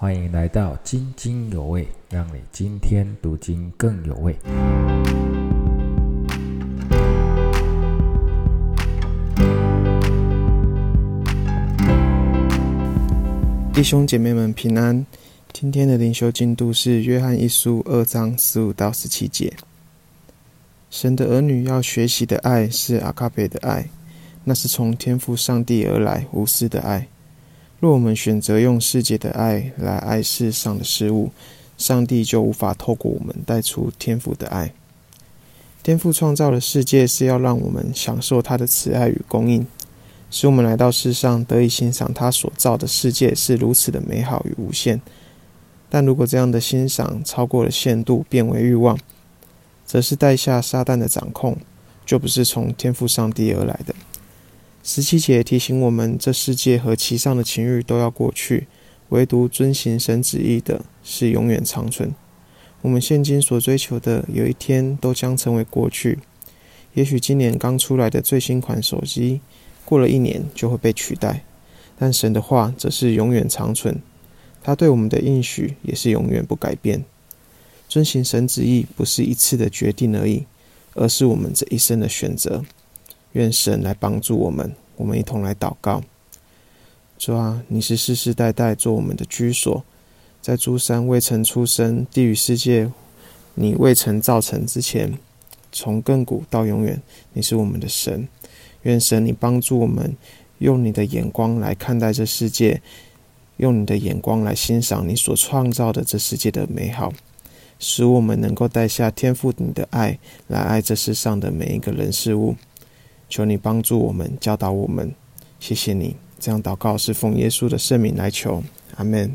欢迎来到津津有味，让你今天读经更有味。弟兄姐妹们平安。今天的灵修进度是约翰一书二章十五到十七节。神的儿女要学习的爱是阿卡贝的爱，那是从天父上帝而来无私的爱。若我们选择用世界的爱来爱世上的事物，上帝就无法透过我们带出天赋的爱。天赋创造的世界是要让我们享受他的慈爱与供应，使我们来到世上得以欣赏他所造的世界是如此的美好与无限。但如果这样的欣赏超过了限度，变为欲望，则是带下撒旦的掌控，就不是从天赋上帝而来的。十七节提醒我们，这世界和其上的情欲都要过去，唯独遵行神旨意的是永远长存。我们现今所追求的，有一天都将成为过去。也许今年刚出来的最新款手机，过了一年就会被取代。但神的话则是永远长存，他对我们的应许也是永远不改变。遵行神旨意不是一次的决定而已，而是我们这一生的选择。愿神来帮助我们，我们一同来祷告。主啊，你是世世代代做我们的居所，在诸山未曾出生，地狱世界你未曾造成之前，从亘古到永远，你是我们的神。愿神你帮助我们，用你的眼光来看待这世界，用你的眼光来欣赏你所创造的这世界的美好，使我们能够带下天赋你的爱，来爱这世上的每一个人事物。求你帮助我们，教导我们，谢谢你。这样祷告是奉耶稣的圣名来求，阿门。